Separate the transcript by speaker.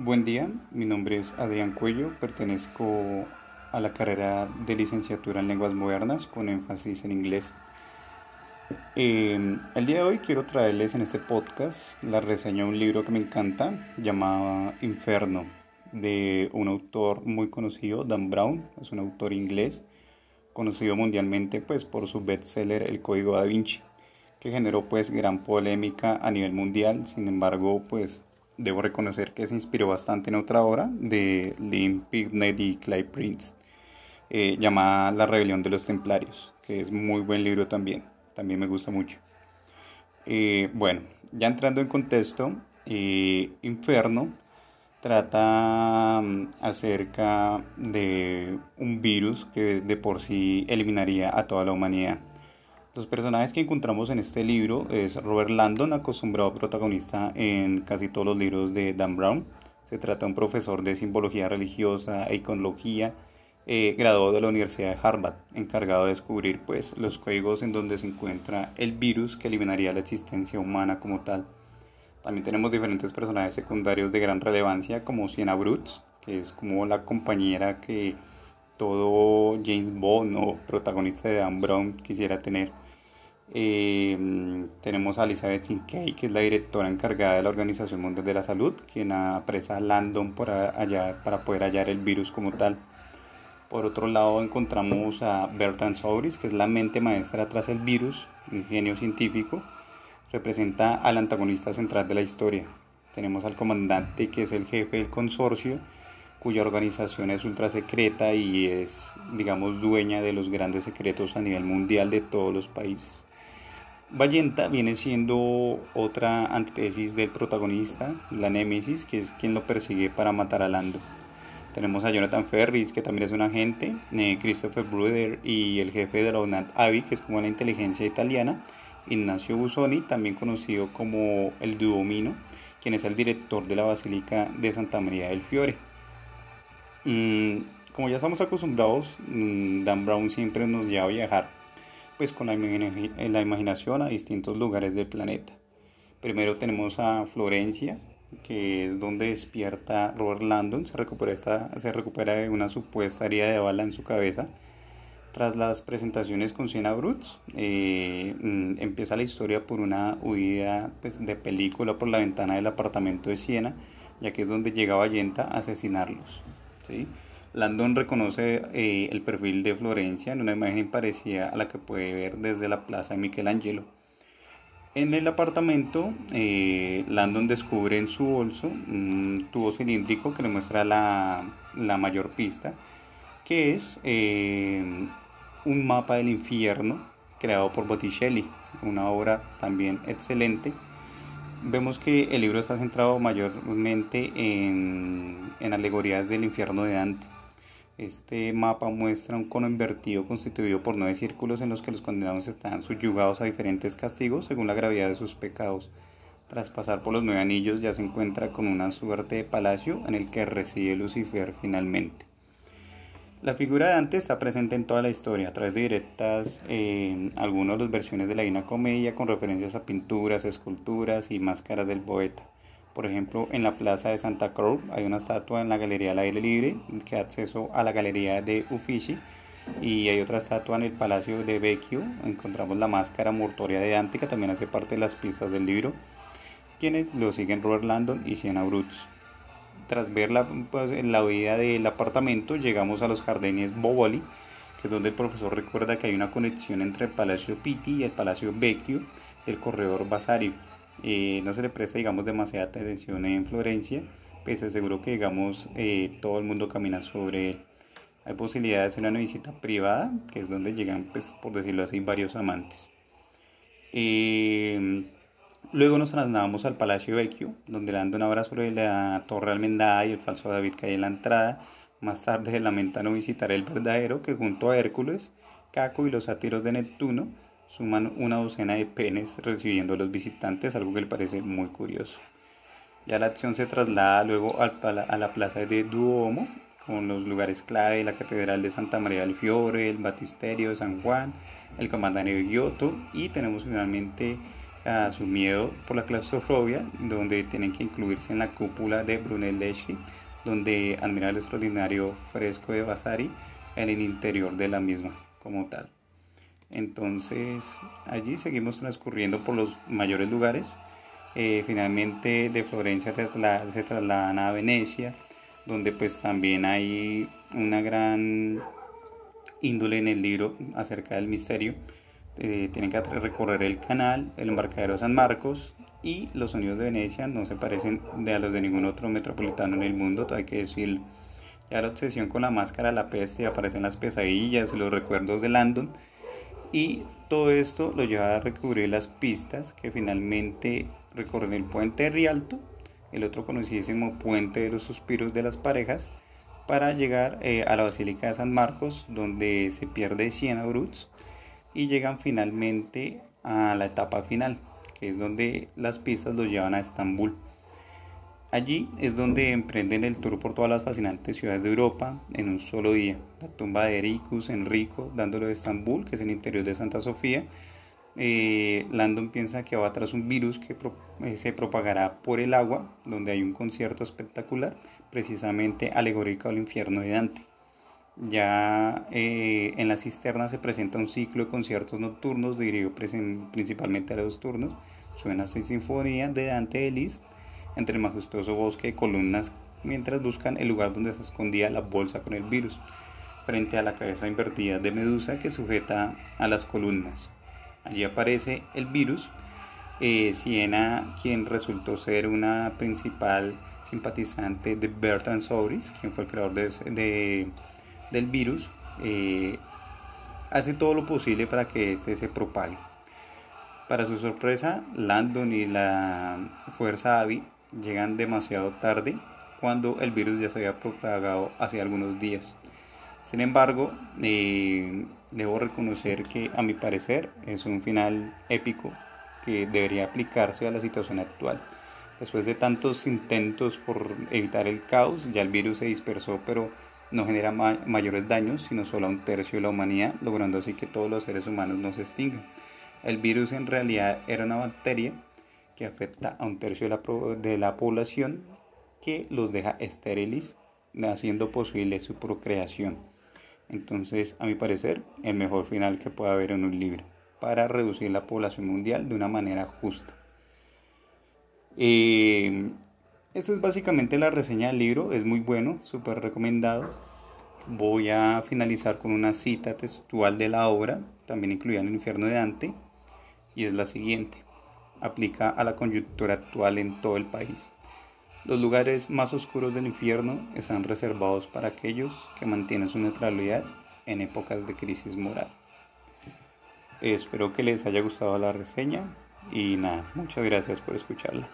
Speaker 1: Buen día, mi nombre es Adrián Cuello, pertenezco a la carrera de licenciatura en lenguas modernas con énfasis en inglés. Eh, el día de hoy quiero traerles en este podcast la reseña de un libro que me encanta llamado Inferno de un autor muy conocido, Dan Brown, es un autor inglés conocido mundialmente pues por su bestseller El Código da Vinci que generó pues gran polémica a nivel mundial, sin embargo pues debo reconocer que se inspiró bastante en otra obra de Lynn Pignett y Clive Prince eh, llamada La Rebelión de los Templarios, que es muy buen libro también, también me gusta mucho. Eh, bueno, ya entrando en contexto, eh, Inferno trata mm, acerca de un virus que de por sí eliminaría a toda la humanidad. Los personajes que encontramos en este libro es Robert Landon, acostumbrado protagonista en casi todos los libros de Dan Brown. Se trata de un profesor de simbología religiosa e iconología, eh, graduado de la Universidad de Harvard, encargado de descubrir pues, los códigos en donde se encuentra el virus que eliminaría la existencia humana como tal. También tenemos diferentes personajes secundarios de gran relevancia como Sienna Brooks, que es como la compañera que todo James Bond o protagonista de Dan Brown quisiera tener. Eh, tenemos a Elizabeth Sinkey, que es la directora encargada de la Organización Mundial de la Salud, quien apresa a Landon por allá, para poder hallar el virus como tal. Por otro lado encontramos a Bertrand Souris, que es la mente maestra tras el virus, un genio científico, representa al antagonista central de la historia. Tenemos al comandante, que es el jefe del consorcio, cuya organización es ultra secreta y es, digamos, dueña de los grandes secretos a nivel mundial de todos los países. Vallenta viene siendo otra antítesis del protagonista, la Némesis, que es quien lo persigue para matar a Lando. Tenemos a Jonathan Ferris, que también es un agente, eh, Christopher Bruder y el jefe de la UNAT AVI, que es como la inteligencia italiana, Ignacio Busoni, también conocido como el Duomino, quien es el director de la Basílica de Santa María del Fiore. Mm, como ya estamos acostumbrados, mm, Dan Brown siempre nos lleva a viajar pues con la, imaginación a distintos lugares del planeta. Primero tenemos a Florencia, que es donde despierta Robert Landon, se recupera, esta, se recupera de una supuesta herida de bala en su cabeza. Tras las presentaciones con Siena Brooks, eh, mm, empieza la historia por una huida pues, de película por la ventana del apartamento de Siena, ya que es donde llega Vallenta a asesinarlos. ¿sí? Landon reconoce eh, el perfil de Florencia en una imagen parecida a la que puede ver desde la plaza de Michelangelo. En el apartamento, eh, Landon descubre en su bolso un tubo cilíndrico que le muestra la, mayor pista, que es eh, un mapa del infierno creado por Botticelli, una obra también excelente. Vemos que el libro está centrado mayormente en, en alegorías del infierno de Dante. Este mapa muestra un cono invertido constituido por nueve círculos en los que los condenados están subyugados a diferentes castigos según la gravedad de sus pecados. Tras pasar por los nueve anillos ya se encuentra con una suerte de palacio en el que reside Lucifer finalmente. La figura de Dante está presente en toda la historia, a través de directas en algunas de las versiones de la Divina Comedia con referencias a pinturas, esculturas y máscaras del poeta. Por ejemplo, en la plaza de Santa Cruz hay una estatua en la Galería al Aire Libre que da acceso a la Galería de Uffizi y hay otra estatua en el Palacio de Vecchio. Encontramos la máscara mortoria de Dante que también hace parte de las pistas del libro, quienes lo siguen Robert Landon y Sienna Brooks. Tras ver la, pues, la huida del apartamento, llegamos a los jardines Boboli, que es donde el profesor recuerda que hay una conexión entre el Palacio Pitti y el Palacio Vecchio del corredor Basario eh, no se le presta, digamos, demasiada atención en Florencia, pues seguro que, digamos, eh, todo el mundo camina sobre él. Hay posibilidad de una visita privada, que es donde llegan, pues, por decirlo así, varios amantes. Eh, luego nos trasladamos al Palacio Vecchio, donde le dan una obra sobre la Torre Almendada y el falso David que hay en la entrada. Más tarde se lamenta no visitar el verdadero, que junto a Hércules, Caco y los sátiros de Neptuno, suman una docena de penes recibiendo a los visitantes, algo que le parece muy curioso. Ya la acción se traslada luego a la plaza de Duomo, con los lugares clave, la Catedral de Santa María del Fiore, el Batisterio de San Juan, el Comandante de Giotto y tenemos finalmente a su miedo por la claustrofobia, donde tienen que incluirse en la cúpula de Brunelleschi, donde admira el extraordinario fresco de Vasari en el interior de la misma como tal. Entonces allí seguimos transcurriendo por los mayores lugares. Eh, finalmente de Florencia se trasladan a Venecia, donde pues también hay una gran índole en el libro acerca del misterio. Eh, tienen que recorrer el canal, el embarcadero San Marcos y los sonidos de Venecia no se parecen de a los de ningún otro metropolitano en el mundo, hay que decirlo. Ya la obsesión con la máscara, la peste, aparecen las pesadillas y los recuerdos de Landon. Y todo esto lo lleva a recubrir las pistas que finalmente recorren el puente de Rialto, el otro conocidísimo puente de los suspiros de las parejas, para llegar eh, a la Basílica de San Marcos, donde se pierde Siena Bruts, y llegan finalmente a la etapa final, que es donde las pistas los llevan a Estambul. Allí es donde emprenden el tour por todas las fascinantes ciudades de Europa en un solo día. La tumba de Ericus, Enrico, dándolo de Estambul, que es el interior de Santa Sofía. Eh, Landon piensa que va tras un virus que eh, se propagará por el agua, donde hay un concierto espectacular, precisamente alegórico al infierno de Dante. Ya eh, en la cisterna se presenta un ciclo de conciertos nocturnos dirigido principalmente a los turnos. Suena esta sinfonía de Dante de Liszt entre el majestuoso bosque de columnas mientras buscan el lugar donde se escondía la bolsa con el virus, frente a la cabeza invertida de Medusa que sujeta a las columnas. Allí aparece el virus, eh, Siena, quien resultó ser una principal simpatizante de Bertrand Souris, quien fue el creador de, del virus, eh, hace todo lo posible para que éste se propague. Para su sorpresa, Landon y la Fuerza Avi llegan demasiado tarde cuando el virus ya se había propagado hace algunos días. Sin embargo, eh, debo reconocer que a mi parecer es un final épico que debería aplicarse a la situación actual. Después de tantos intentos por evitar el caos, ya el virus se dispersó, pero no genera mayores daños, sino solo a un tercio de la humanidad, logrando así que todos los seres humanos no se extingan. El virus en realidad era una bacteria que afecta a un tercio de la, población que los deja estériles, haciendo posible su procreación. Entonces, a mi parecer, el mejor final que puede haber en un libro para reducir la población mundial de una manera justa. Eh, esto es básicamente la reseña del libro, es muy bueno, súper recomendado. Voy a finalizar con una cita textual de la obra, también incluida en el infierno de Dante, y es la siguiente aplica a la coyuntura actual en todo el país. Los lugares más oscuros del infierno están reservados para aquellos que mantienen su neutralidad en épocas de crisis moral. Espero que les haya gustado la reseña y nada, muchas gracias por escucharla.